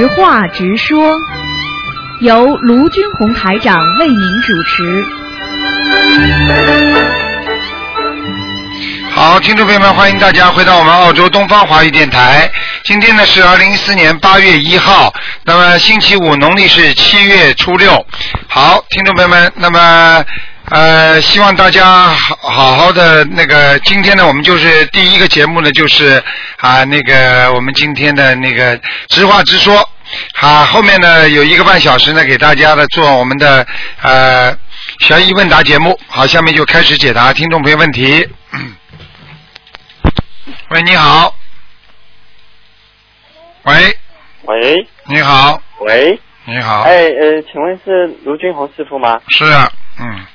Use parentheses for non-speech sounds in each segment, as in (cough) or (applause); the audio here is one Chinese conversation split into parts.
实话直说，由卢军红台长为您主持。好，听众朋友们，欢迎大家回到我们澳洲东方华语电台。今天呢是二零一四年八月一号，那么星期五，农历是七月初六。好，听众朋友们，那么呃，希望大家好好好的那个，今天呢，我们就是第一个节目呢，就是啊那个我们今天的那个直话直说。好，后面呢有一个半小时呢，给大家的做我们的呃悬疑问答节目。好，下面就开始解答听众朋友问题。喂，你好。喂，喂，你好，喂，你好，哎呃，请问是卢俊红师傅吗？是啊，嗯，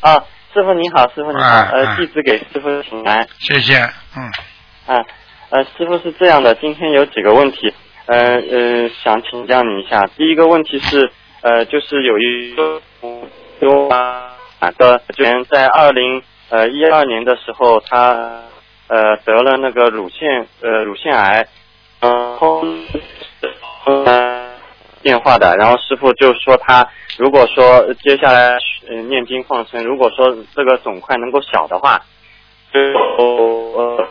啊，师傅你好，师傅你好，呃，弟子给师傅请安。谢谢，嗯，啊，呃，师傅是这样的，今天有几个问题，呃呃，想请教你一下。第一个问题是，呃，就是有一个有啊的，之前在二零呃一二年的时候，他呃得了那个乳腺呃乳腺癌，嗯、后呃电话的，然后师傅就说他如果说接下来呃念经放生，如果说这个肿块能够小的话，就呃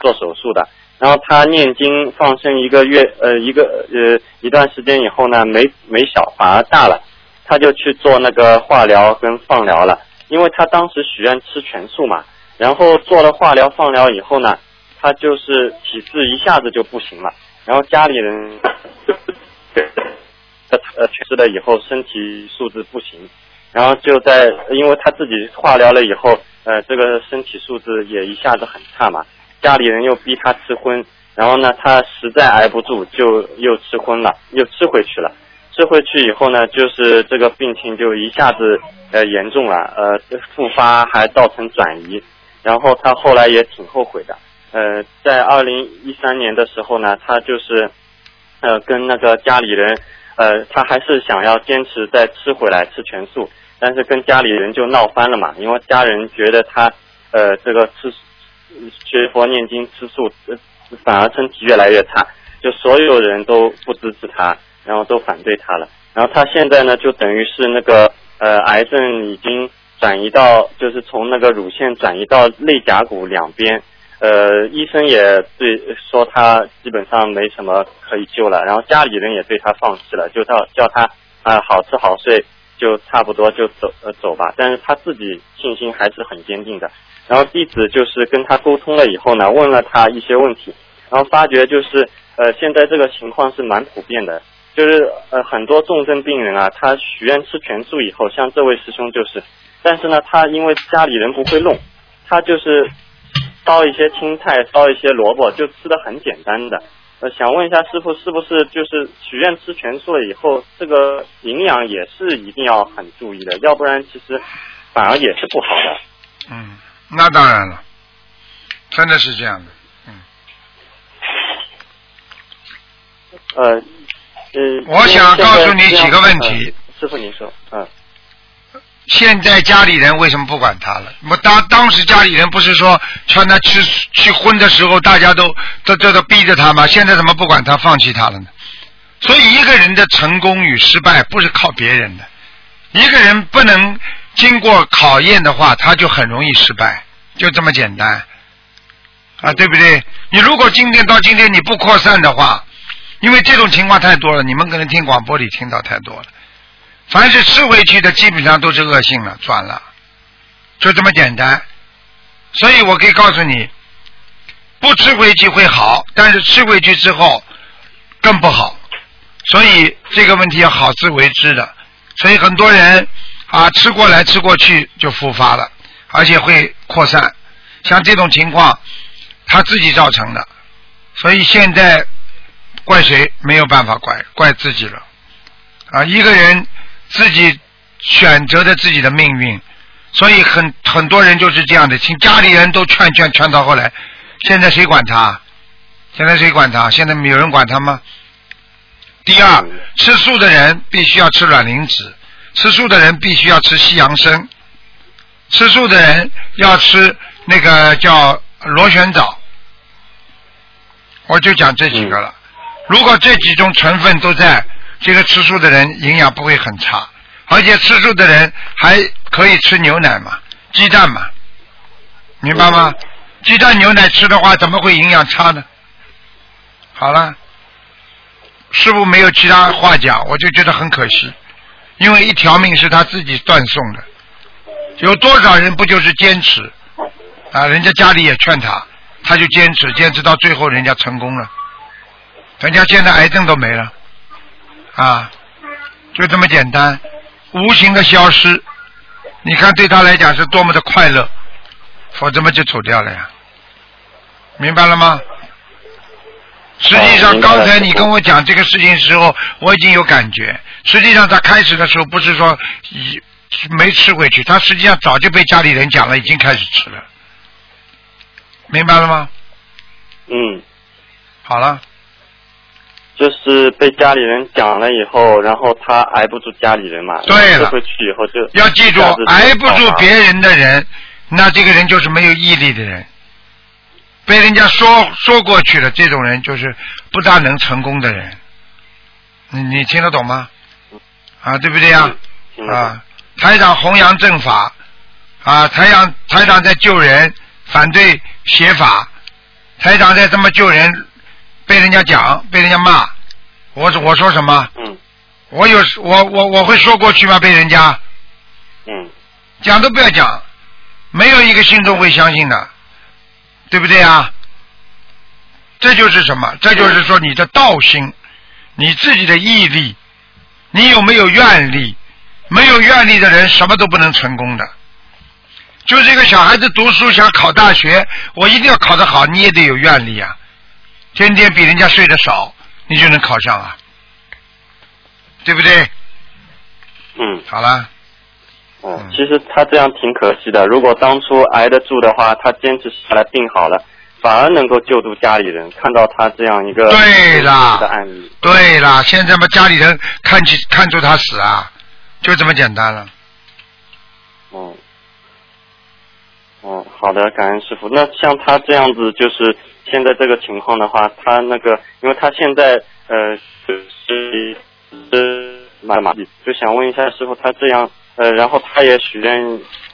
做手术的。然后他念经放生一个月，呃，一个呃一段时间以后呢，没没小，反而大了，他就去做那个化疗跟放疗了。因为他当时许愿吃全素嘛，然后做了化疗放疗以后呢，他就是体质一下子就不行了，然后家里人呃去世了以后身体素质不行，然后就在因为他自己化疗了以后，呃，这个身体素质也一下子很差嘛，家里人又逼他吃荤，然后呢，他实在挨不住，就又吃荤了，又吃回去了。吃回去以后呢，就是这个病情就一下子呃严重了，呃复发还造成转移，然后他后来也挺后悔的。呃，在二零一三年的时候呢，他就是呃跟那个家里人，呃他还是想要坚持再吃回来吃全素，但是跟家里人就闹翻了嘛，因为家人觉得他呃这个吃学佛念经吃素，呃反而身体越来越差，就所有人都不支持他，然后都反对他了。然后他现在呢，就等于是那个呃癌症已经转移到，就是从那个乳腺转移到肋胛骨两边。呃，医生也对说他基本上没什么可以救了，然后家里人也对他放弃了，就叫叫他啊、好吃好睡，就差不多就走呃走吧。但是他自己信心还是很坚定的。然后弟子就是跟他沟通了以后呢，问了他一些问题，然后发觉就是呃现在这个情况是蛮普遍的，就是呃很多重症病人啊，他许愿吃全素以后，像这位师兄就是，但是呢他因为家里人不会弄，他就是烧一些青菜，烧一些萝卜，就吃的很简单的。呃，想问一下师傅，是不是就是许愿吃全素了以后，这个营养也是一定要很注意的，要不然其实反而也是不好的。嗯，那当然了，真的是这样的，嗯呃，呃，我想告诉你几个问题呃师傅您说，嗯，现在家里人为什么不管他了？我当当时家里人不是说劝他去去婚的时候，大家都都都都逼着他吗？现在怎么不管他，放弃他了呢？所以一个人的成功与失败不是靠别人的，一个人不能经过考验的话，他就很容易失败，就这么简单啊，对不对？你如果今天到今天你不扩散的话，因为这种情况太多了，你们可能听广播里听到太多了。凡是吃回去的，基本上都是恶性了，转了，就这么简单。所以我可以告诉你，不吃回去会好，但是吃回去之后更不好。所以这个问题要好自为之的。所以很多人啊，吃过来吃过去就复发了，而且会扩散。像这种情况，他自己造成的。所以现在怪谁没有办法怪，怪自己了。啊，一个人自己选择的自己的命运，所以很很多人就是这样的，请家里人都劝劝劝到后来，现在谁管他？现在谁管他？现在有人管他吗？第二，吃素的人必须要吃卵磷脂，吃素的人必须要吃西洋参，吃素的人要吃那个叫螺旋藻。我就讲这几个了。如果这几种成分都在，这个吃素的人营养不会很差，而且吃素的人还可以吃牛奶嘛，鸡蛋嘛，明白吗？鸡蛋牛奶吃的话，怎么会营养差呢？好了，师傅没有其他话讲，我就觉得很可惜，因为一条命是他自己断送的。有多少人不就是坚持啊？人家家里也劝他，他就坚持，坚持到最后人家成功了，人家现在癌症都没了，啊，就这么简单，无形的消失，你看对他来讲是多么的快乐，否则嘛就走掉了呀，明白了吗？实际上，刚才你跟我讲这个事情的时候，我已经有感觉。实际上，他开始的时候不是说一没吃回去，他实际上早就被家里人讲了，已经开始吃了。明白了吗？嗯，好了，就是被家里人讲了以后，然后他挨不住家里人嘛，对了去以后就要记住挨不住别人的人，那这个人就是没有毅力的人。被人家说说过去了，这种人就是不大能成功的人。你你听得懂吗？啊，对不对呀？听得懂啊，台长弘扬正法，啊，台长台长在救人，反对邪法，台长在这么救人，被人家讲，被人家骂，我我说什么？嗯我有我我我会说过去吗？被人家嗯讲都不要讲，没有一个信众会相信的，对不对啊？这就是什么？这就是说你的道心，你自己的毅力，你有没有愿力？没有愿力的人什么都不能成功的。就是一个小孩子读书想考大学，我一定要考得好，你也得有愿力啊！天天比人家睡得少，你就能考上啊，对不对？嗯好了，嗯嗯，其实他这样挺可惜的。如果当初挨得住的话，他坚持下来病好了，反而能够救助家里人。看到他这样一个对啦的案例，对啦，现在嘛，家里人看起看出他死啊，就这么简单了。嗯，嗯，好的，感恩师傅。那像他这样子，就是现在这个情况的话，他那个，因为他现在呃就是是蛮麻痹，就想问一下师傅，他这样呃，然后他也许愿，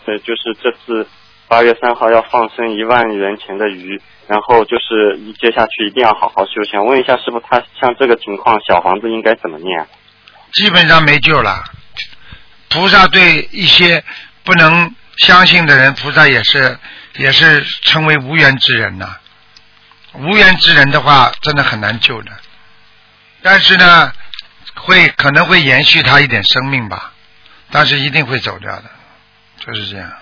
呃，就是这次八月三号要放生一万元钱的鱼，然后就是接下去一定要好好修。想问一下师傅，他像这个情况，小房子应该怎么念？基本上没救了。菩萨对一些不能相信的人，菩萨也是也是称为无缘之人呐、无缘之人的话，真的很难救的。但是呢，会可能会延续他一点生命吧，但是一定会走掉的，就是这样。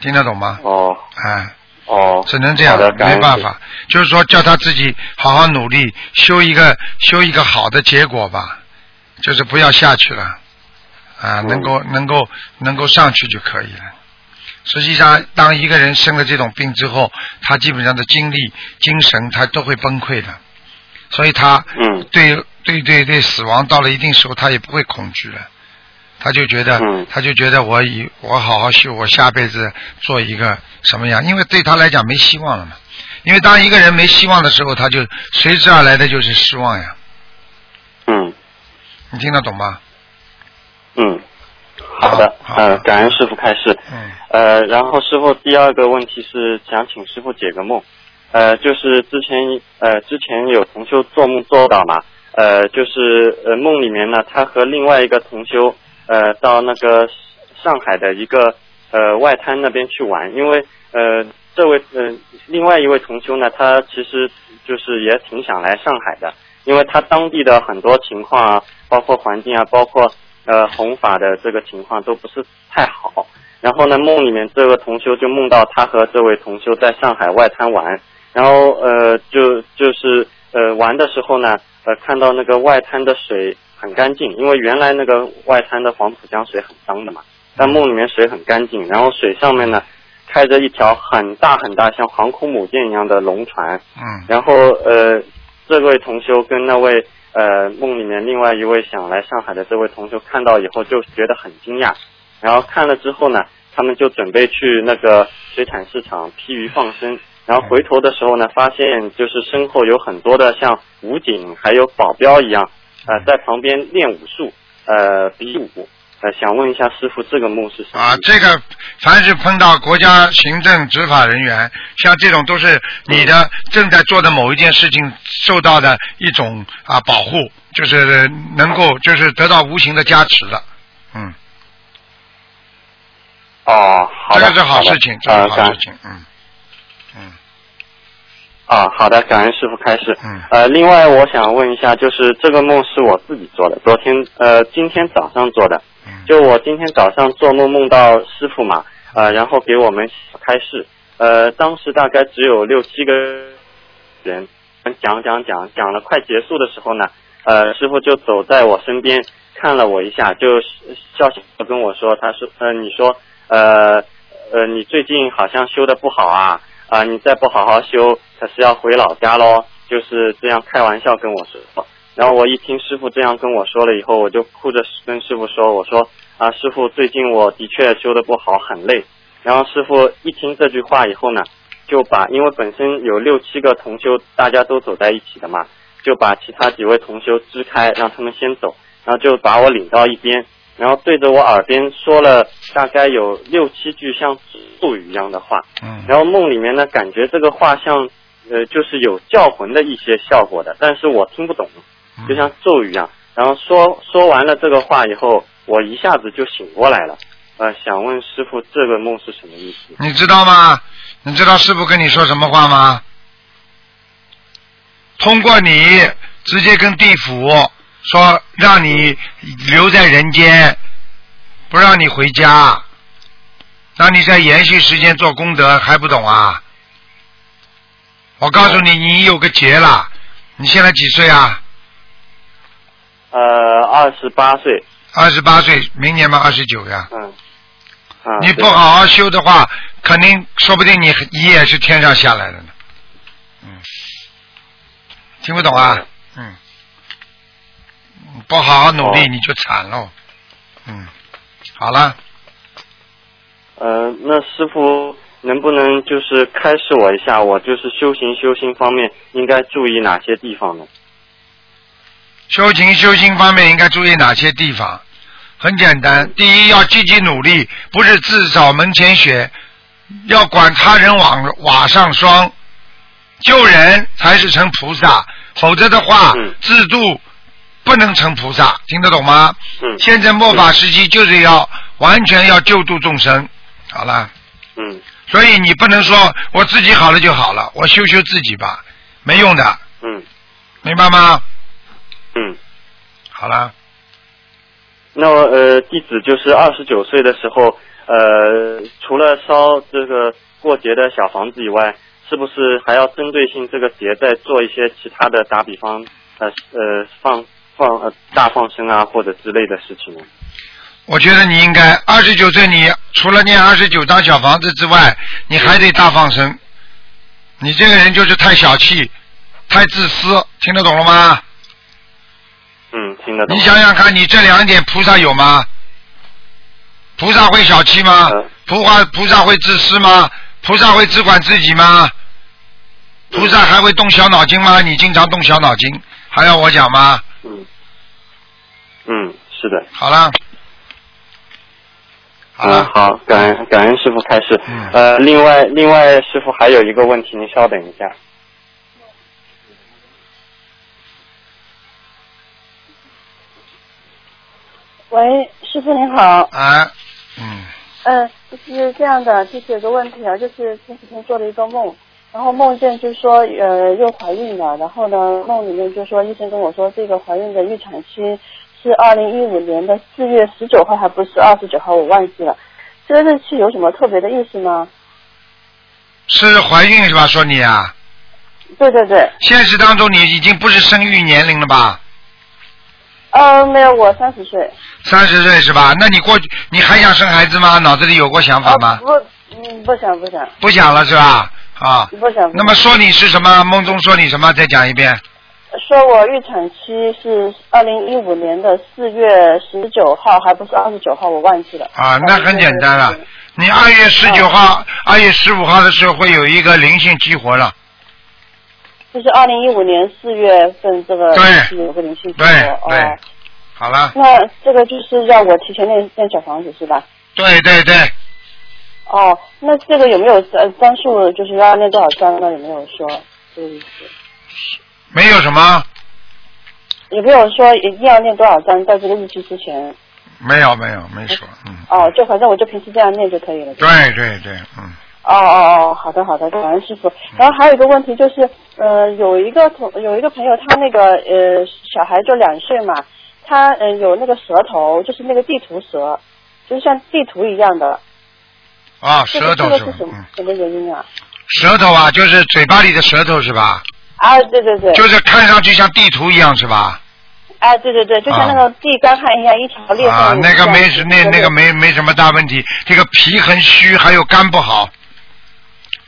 听得懂吗？哦哎。哦，只能这样没办法。就是说，叫他自己好好努力，修一个修一个好的结果吧，就是不要下去了，啊，嗯能够能够能够上去就可以了。实际上，当一个人生了这种病之后，他基本上的精力、精神他都会崩溃的，所以他嗯对对对对死亡到了一定时候，他也不会恐惧了。他就觉得，嗯他就觉得我以我好好修，我下辈子做一个什么样？因为对他来讲没希望了嘛。因为当一个人没希望的时候，他就随之而来的就是失望呀。嗯你听得懂吗？嗯，好的，好。呃，感恩师傅开示。嗯。呃，然后师傅第二个问题是想请师傅解个梦，呃，就是之前呃之前有同修做梦做到嘛，呃，就是呃梦里面呢，他和另外一个同修呃到那个上海的一个呃外滩那边去玩，因为呃这位呃另外一位同修呢，他其实就是也挺想来上海的，因为他当地的很多情况啊，包括环境啊，包括呃弘法的这个情况都不是太好。然后呢，梦里面这个同修就梦到他和这位同修在上海外滩玩，然后呃就就是呃玩的时候呢，呃看到那个外滩的水很干净，因为原来那个外滩的黄浦江水很脏的嘛，但梦里面水很干净，然后水上面呢开着一条很大很大像航空母舰一样的龙船，嗯然后呃，这位同修跟那位呃梦里面另外一位想来上海的这位同学看到以后就觉得很惊讶，然后看了之后呢，他们就准备去那个水产市场批鱼放生，然后回头的时候呢，发现就是身后有很多的像武警还有保镖一样，呃，在旁边练武术，呃，比武。呃，想问一下师傅，这个梦是什么？啊，这个凡是碰到国家行政执法人员，像这种都是你的正在做的某一件事情受到的一种啊保护，就是能够就是得到无形的加持的，嗯，哦，好的，这个是好事情，这是好事情，嗯嗯啊，好的，感恩师傅开始。嗯呃，另外我想问一下，就是这个梦是我自己做的，昨天呃今天早上做的。就我今天早上做梦梦到师傅嘛，呃，然后给我们开示，呃，当时大概只有六七个人，讲讲讲讲了快结束的时候呢，呃，师傅就走在我身边看了我一下，就笑笑跟我说，他说，呃，你说，呃，呃，你最近好像修的不好啊，啊、你再不好好修，可是要回老家喽，就是这样开玩笑跟我说。然后我一听师傅这样跟我说了以后，我就哭着跟师傅说：“我说啊，师傅，最近我的确修的不好，很累。”然后师傅一听这句话以后呢，就把因为本身有六七个同修，大家都走在一起的嘛，就把其他几位同修支开，让他们先走，然后就把我领到一边，然后对着我耳边说了大概有六七句像咒语一样的话。嗯然后梦里面呢，感觉这个话像呃，就是有叫魂的一些效果的，但是我听不懂。嗯就像咒语一样。然后说说完了这个话以后，我一下子就醒过来了。呃，想问师傅，这个梦是什么意思？你知道吗？你知道师傅跟你说什么话吗？通过你直接跟地府说，让你留在人间，不让你回家，让你在延续时间做功德，还不懂啊？我告诉你，你有个劫了。你现在几岁啊？呃，二十八岁。二十八岁，明年嘛二十九呀。嗯。啊。你不好好修的话，肯定说不定你你也是天上下来的呢。嗯，听不懂啊？嗯，不好好努力哦你就惨喽。嗯，好了，呃，那师傅能不能就是开示我一下，我就是修行修心方面应该注意哪些地方呢？修行修心方面应该注意哪些地方？很简单，第一要积极努力，不是自扫门前雪，要管他人瓦瓦上霜，救人才是成菩萨，否则的话，嗯。自度不能成菩萨，听得懂吗？嗯。现在末法时期就是要完全要救度众生，好了，嗯。所以你不能说我自己好了就好了，我修修自己吧，没用的，嗯。明白吗？嗯。好啦。那我呃，弟子就是二十九岁的时候，呃，除了烧这个过节的小房子以外，是不是还要针对性这个节再做一些其他的，打比方，呃呃放放呃大放生啊或者之类的事情呢？我觉得你应该二十九岁，你除了念二十九张小房子之外，你还得大放生。你这个人就是太小气，太自私，听得懂了吗？嗯，听得懂。你想想看，你这两点菩萨有吗？菩萨会小气吗？呃菩萨菩萨会自私吗？菩萨会只管自己吗？菩萨还会动小脑筋吗？你经常动小脑筋，还要我讲吗？嗯嗯，是的。好了，好嗯，了，好，感恩感恩师傅开示。嗯呃，另外另外师傅还有一个问题，您稍等一下。喂，师傅您好，啊，嗯，嗯，就是这样的，就是有个问题啊，就是前几天做了一个梦，然后梦见就是说呃又怀孕了，然后呢梦里面就说医生跟我说这个怀孕的预产期是二零一五年的四月十九号，还不是二十九号，我忘记了。这个日期有什么特别的意思吗？是怀孕是吧？说你啊。对对对，现实当中你已经不是生育年龄了吧？呃，没有，我三十岁。三十岁是吧？那你过去你还想生孩子吗？脑子里有过想法啊吗？不，嗯，不想不想不想了是吧？啊，不想。那么说你是什么？梦中说你什么？再讲一遍。说我预产期是二零一五年的四月十九号，还不是二十九号，我忘记了。啊，那很简单了。你二月十九号、二月十五号的时候会有一个灵性激活了。就是二零一五年四月份这个对是有个灵性激对对哦。，好了，那这个就是让我提前练练小房子是吧？对对对，哦，那这个有没有呃张数？就是要练多少张呢？有没有说这个意思？没有什么，有没有说一定要练多少张在这个日期之前？没有没有没说，嗯，哦，就反正我就平时这样念就可以了。对对对，嗯，哦哦哦，好的好的，感恩师傅。然后还有一个问题就是，呃，有一个同有一个朋友，他那个呃小孩就两岁嘛，他呃有那个舌头，就是那个地图舌，就是像地图一样的。啊，这个舌头是？什么嗯，什么原因啊？舌头啊，就是嘴巴里的舌头是吧？啊，对对对，就是看上去像地图一样是吧？啊，对对对，就像那个地干旱一样，一条裂啊，缝。那个没是那那个没没什么大问题，这个脾很虚，还有肝不好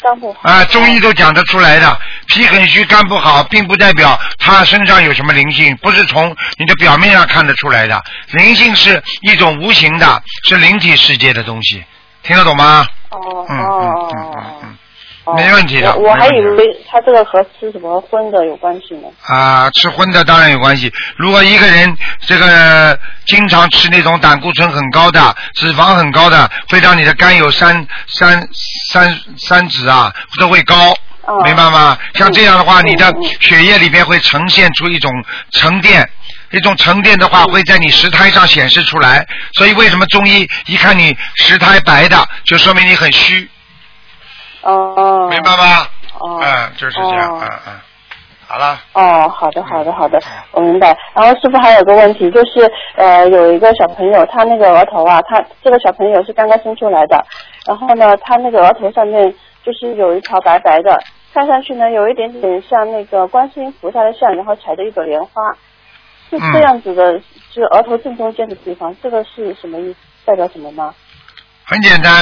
肝不好。啊，中医都讲得出来的，脾很虚，肝不好，并不代表他身上有什么灵性，不是从你的表面上看得出来的，灵性是一种无形的，是灵体世界的东西，听得懂吗？哦哦嗯嗯哦嗯哦嗯嗯。哦没问题的我我还以为他这个和吃什么荤的有关系呢。啊，吃荤的当然有关系。如果一个人这个经常吃那种胆固醇很高的、脂肪很高的，会让你的甘油三三三三脂啊都会高，哦明白吗？像这样的话，嗯你的血液里边会呈现出一种沉淀。一种沉淀的话，嗯会在你石胎上显示出来，所以为什么中医一看你石胎白的，就说明你很虚，哦。明白吗？哦。嗯，就是这样，哦嗯嗯，好了。哦，好的，好的，好的，我明白。然后师傅还有个问题，就是呃，有一个小朋友，他那个额头啊，他这个小朋友是刚刚生出来的，然后呢，他那个额头上面就是有一条白白的，看上去呢有一点点像那个观世音菩萨的像，然后踩着一朵莲花，是嗯这样子的，就是额头正中间的地方，这个是什么意思？代表什么吗？很简单，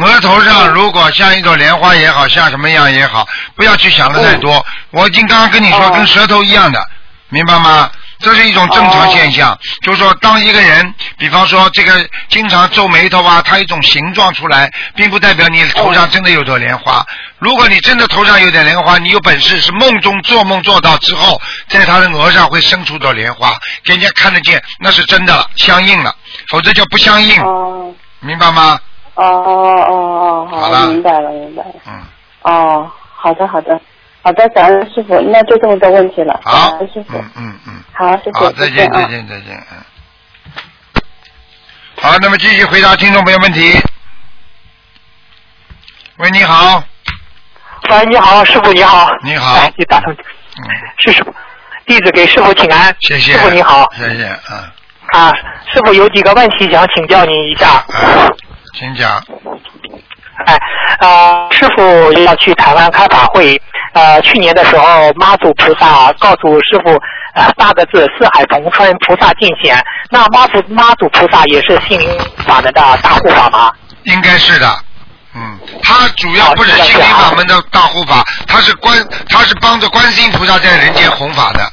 额头上如果像一朵莲花也好，像什么样也好，不要去想的太多。我已经刚刚跟你说，哦跟舌头一样的，明白吗？这是一种正常现象，就是说，当一个人，比方说这个经常皱眉头啊，他一种形状出来，并不代表你头上真的有朵莲花。如果你真的头上有点莲花，你有本事是梦中做梦做到之后，在他的额上会生出朵莲花，给人家看得见，那是真的了，相应了，否则叫不相应，哦明白吗？哦哦哦，好明白了，明白了。嗯。哦，好的好的，好的，感恩师傅，那就这么多问题了。好感恩师，傅，嗯嗯嗯，好，谢谢，好，再见啊再见再见，嗯。好，那么继续回答听众朋友问题。喂，你好，喂，你好，师傅你好。你好哎你打通，嗯，是师傅，弟子给师傅请安。谢谢。师傅你好。谢谢，嗯，啊，师傅有几个问题想请教您一下。啊，请讲。哎，呃，师傅要去台湾开法会，呃，去年的时候妈祖菩萨告诉师傅，呃，八个字“四海同春，菩萨尽显”。那妈祖妈祖菩萨也是心灵法门的大护法吗？应该是的，嗯，他主要不是心灵法门的大护法，他是观，他是帮着观世音菩萨在人间弘法的，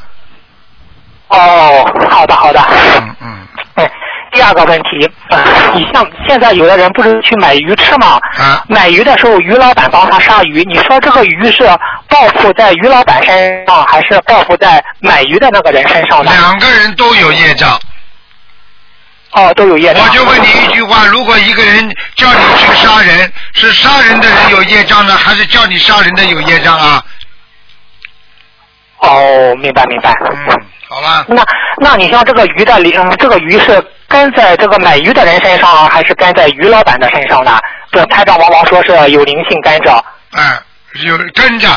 哦，好的好的。嗯嗯，哎，第二个问题，呃，你像现在有的人不是去买鱼吃吗？啊买鱼的时候，鱼老板帮他杀鱼，你说这个鱼是报复在鱼老板身上，还是报复在买鱼的那个人身上呢？两个人都有业障。哦，都有业障。我就问你一句话：如果一个人叫你去杀人，是杀人的人有业障呢，还是叫你杀人的有业障啊？哦，明白明白。嗯，好了，那那你像这个鱼的灵，嗯这个鱼是跟在这个买鱼的人身上，还是跟在鱼老板的身上呢？这拍照往往说是有灵性干扰。嗯，有跟着，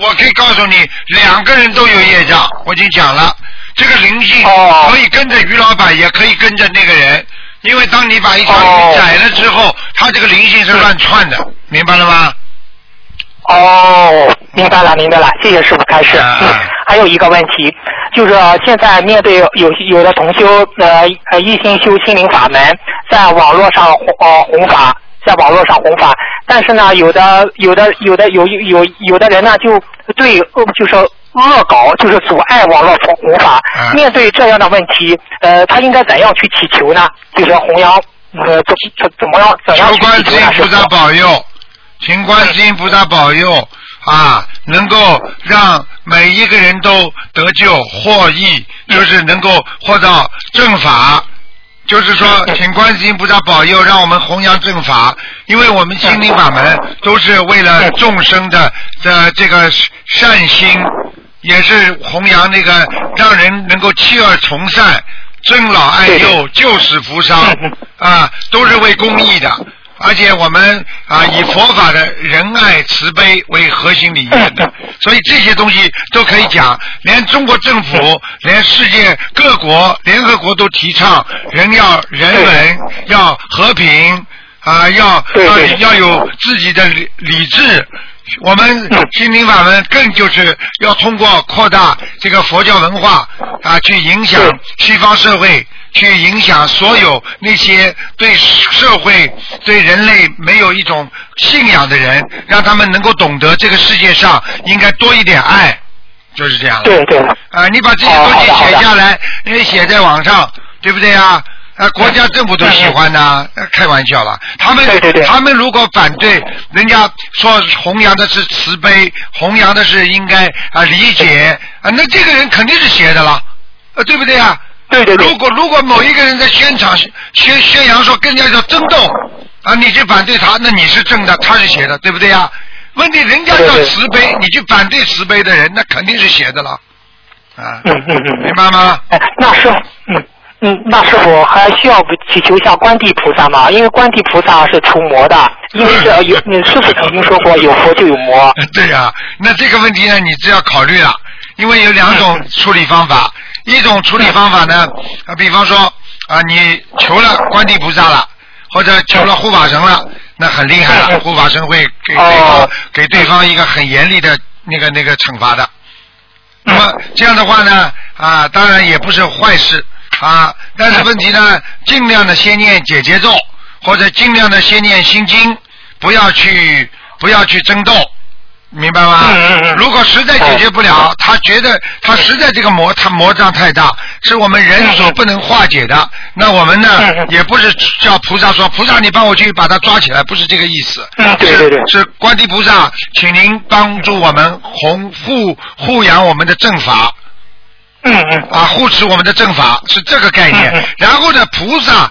我可以告诉你，两个人都有业障，我已经讲了，这个灵性哦可以跟着于老板，也可以跟着那个人，因为当你把一条哦鱼宰了之后，它这个灵性是乱窜的，明白了吗？哦，明白了，明白了，谢谢师傅开示。啊嗯，还有一个问题，就是现在面对有有的同修呃呃一心修心灵法门，在网络上呃弘法，在网络上弘法，但是呢，有的有的有的有有有的人呢就对恶就是恶搞，就是阻碍网络弘弘法。啊面对这样的问题，呃，他应该怎样去祈求呢？就是弘扬呃怎怎怎么样怎样求去观世音菩萨？保佑，请观世音菩萨保佑啊，能够让每一个人都得救获益，就是能够获到正法。就是说，请观世音菩萨保佑，让我们弘扬正法，因为我们心灵法门都是为了众生的的这个善心，也是弘扬那个让人能够弃恶从善、尊老爱幼、救死扶伤。啊，都是为公益的。而且我们啊，以佛法的仁爱慈悲为核心理念的，(laughs) 所以这些东西都可以讲。连中国政府，连世界各国、联合国都提倡人要人文，要和平啊，要要要有自己的理理智。我们心灵法门更就是要通过扩大这个佛教文化啊，去影响西方社会，去影响所有那些对社会、对人类没有一种信仰的人，让他们能够懂得这个世界上应该多一点爱，就是这样的。对对，啊，你把这些东西写下来，你写在网上，对不对啊？啊，国家政府都喜欢呐、呃开玩笑了。他们他们如果反对，人家说弘扬的是慈悲，弘扬的是应该啊理解啊，那这个人肯定是邪的了，啊，对不对啊？对对对如果如果某一个人在现场宣宣扬说跟人家要争斗啊，你去反对他，那你是正的，他是邪的，对不对呀？问题人家要对对慈悲，你去反对慈悲的人，那肯定是邪的了，啊，嗯嗯嗯。明白吗？哎，那师傅，嗯嗯，那师傅还需要祈求一下观地菩萨吗？因为观地菩萨是除魔的，因为是呃有，你师傅曾经说过 (laughs) 有佛就有魔。对呀、那这个问题呢，你只要考虑了，因为有两种处理方法，一种处理方法呢，啊，比方说啊，你求了观地菩萨了，或者求了护法神了，那很厉害了，嗯护法神会给对方、哦给对方一个很严厉的那个那个惩罚的。那么这样的话呢，啊，当然也不是坏事啊，但是问题呢，尽量的先念解结咒，或者尽量的先念心经，不要去不要去争斗，明白吗？如果实在解决不了，他觉得他实在这个魔他魔障太大，是我们人所不能化解的，那我们呢也不是叫菩萨说菩萨你帮我去把他抓起来，不是这个意思。嗯对对对是是观地菩萨，请您帮助我们弘护护养我们的正法。嗯嗯啊，护持我们的正法是这个概念。然后呢，菩萨、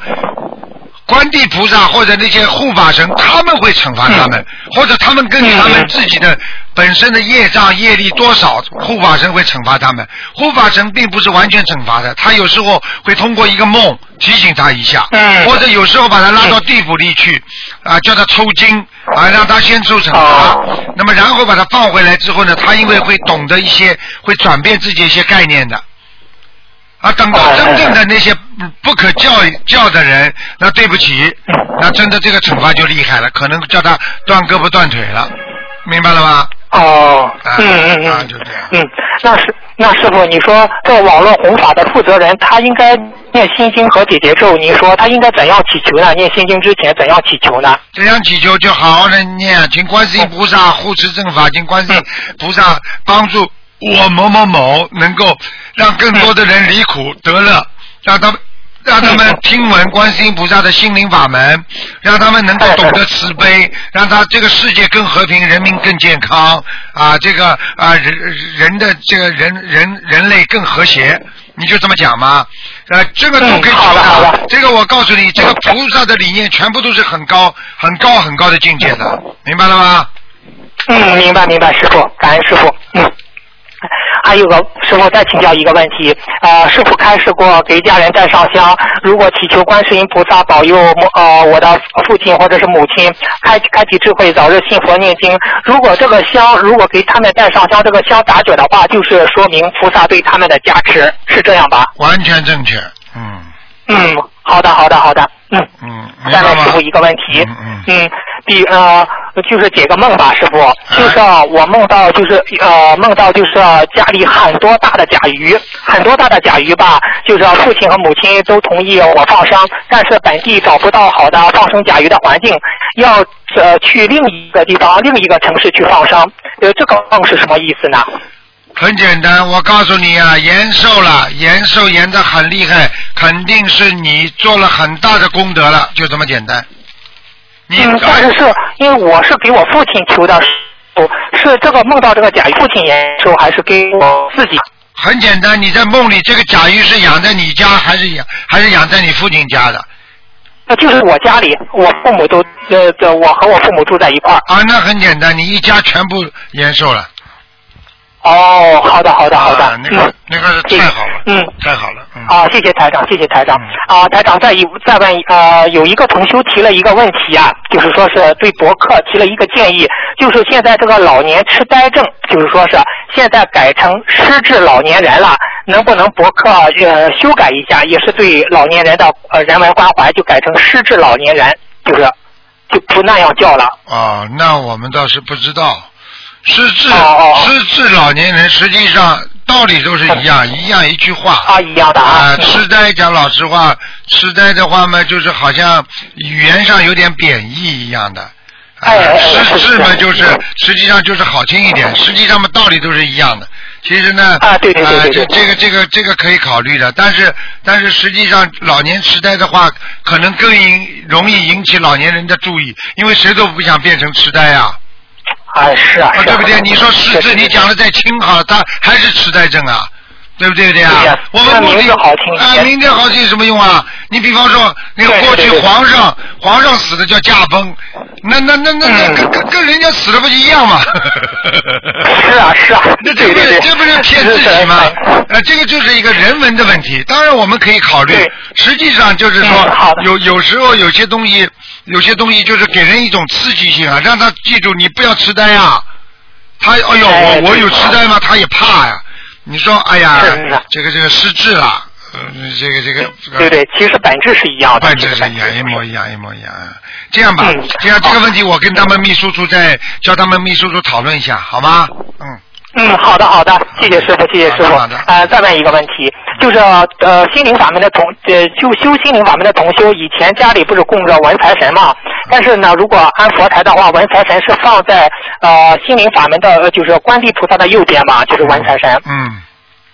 观地菩萨或者那些护法神，他们会惩罚他们，或者他们根据他们自己的本身的业障业力多少，护法神会惩罚他们。护法神并不是完全惩罚的，他有时候会通过一个梦提醒他一下，嗯或者有时候把他拉到地府里去，啊，叫他抽筋，啊，让他先受惩罚。哦那么然后把他放回来之后呢，他因为会懂得一些，会转变自己一些概念的。啊，等到真正的那些嗯不可教教的人，那对不起，那真的这个惩罚就厉害了，可能叫他断胳膊断腿了，明白了吗？哦，啊嗯嗯嗯，啊就这样嗯，那师那师傅，你说这网络弘法的负责人，他应该念心经和解结咒，你说他应该怎样祈求呢？念心经之前怎样祈求呢？怎样祈求就好好的念，请观世音菩萨护持正法，请观世音菩萨帮助我某某某能够让更多的人离苦得乐，让他们。让他们听闻观世音菩萨的心灵法门，让他们能够懂得慈悲，让他这个世界更和平，人民更健康啊！这个啊人人的这个人人人类更和谐，你就这么讲吗？呃，这个都可以嗯好求的好的这个我告诉你，这个菩萨的理念全部都是很高、很高、很高的境界的，明白了吗？嗯，明白明白，师傅，感恩师傅。嗯，还有个师傅再请教一个问题，呃，师傅开示过给家人带上香，如果祈求观世音菩萨保佑呃我的父亲或者是母亲开开启智慧，早日信佛念经。如果这个香如果给他们带上香，这个香打卷的话，就是说明菩萨对他们的加持，是这样吧？完全正确，嗯嗯，好的好的好的，嗯。嗯，再问师傅？一个问题，嗯嗯嗯，第呃，就是解个梦吧，师傅，就是啊我梦到就是呃梦到就是啊家里很多大的甲鱼，很多大的甲鱼吧，就是啊父亲和母亲都同意我放生，但是本地找不到好的放生甲鱼的环境，要呃去另一个地方另一个城市去放生，呃这个梦是什么意思呢？很简单，我告诉你啊，延寿了，延寿延的很厉害，肯定是你做了很大的功德了，就这么简单。你嗯，但是是因为我是给我父亲求的，是这个梦到这个甲鱼父亲延寿，还是给我自己？很简单，你在梦里这个甲鱼是养在你家，还是养还是养在你父亲家的？那，就是我家里，我父母都呃，这我和我父母住在一块儿。啊，那很简单，你一家全部延寿了。哦，好的，好的，好的，啊、那个、嗯，那个是太好了，嗯，太好了，嗯。啊，谢谢台长，谢谢台长。啊，台长再一再问呃，有一个同修提了一个问题啊，就是说是对博客提了一个建议，就是现在这个老年痴呆症，就是说是现在改成失智老年人了，能不能博客呃修改一下，也是对老年人的呃人文关怀，就改成失智老年人，就是就不那样叫了。啊，那我们倒是不知道。失智，失智老年人实际上道理都是一样，(laughs) 一样一句话。啊，一样的啊啊，。痴呆讲老实话，痴呆的话嘛，就是好像语言上有点贬义一样的。哎哎哎失智嘛，就是实际上就是好听一点，实际上嘛道理都是一样的。其实呢，啊对对对这这个这个这个可以考虑的，但是但是实际上老年痴呆的话，可能更引容易引起老年人的注意，因为谁都不想变成痴呆啊。啊，是啊，啊，是啊对不对？你说失智，你讲的再轻好，他还是痴呆症啊，对不对的呀对呀？我们目的那名字好听一啊，点名字好听有什么用啊？你比方说，那个过去皇上，皇上死的叫驾崩，那那那那跟跟跟人家死了不一样吗？是啊是啊，那这不是这不是骗自己吗？呃，这个就是一个人文的问题。当然我们可以考虑，实际上就是说有有时候有些东西，有些东西就是给人一种刺激性啊，让他记住你不要痴呆啊。他哎呦，哎我我有痴呆吗？他也怕呀。你说哎呀这个这个失智了，呃，这个这个这个对对，其实本质是一样的，本质是一样，一模一样，一模一样。啊这样吧嗯，这样这个问题我跟他们秘书处再叫他们秘书处讨论一下，好吗？嗯。嗯，好的好的，谢谢师傅，谢谢师傅。呃，再问一个问题，就是呃，心灵法门的同呃，就修心灵法门的同修，以前家里不是供着文财神嘛？但是呢，如果安佛台的话，文财神是放在呃心灵法门的，呃就是观地菩萨的右边嘛，就是文财神。嗯，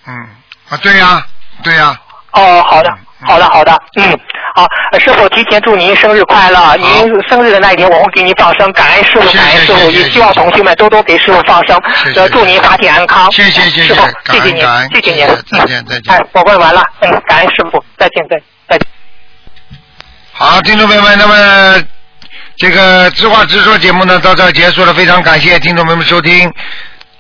嗯，啊，对呀、对呀、哦，好的，好的，好的，嗯，好，呃师傅提前祝您生日快乐！您生日的那一天，我会给您放生，感恩师傅，感恩师傅，也希望同学们多多给师傅放生呃，祝您法体安康。谢谢谢谢师傅，谢谢您谢谢您再见嗯再见哎，我问完了，嗯，感恩师傅，再见，再再见。好，听众朋友们，那么这个知话直说节目呢到这儿结束了，非常感谢听众朋友们收听。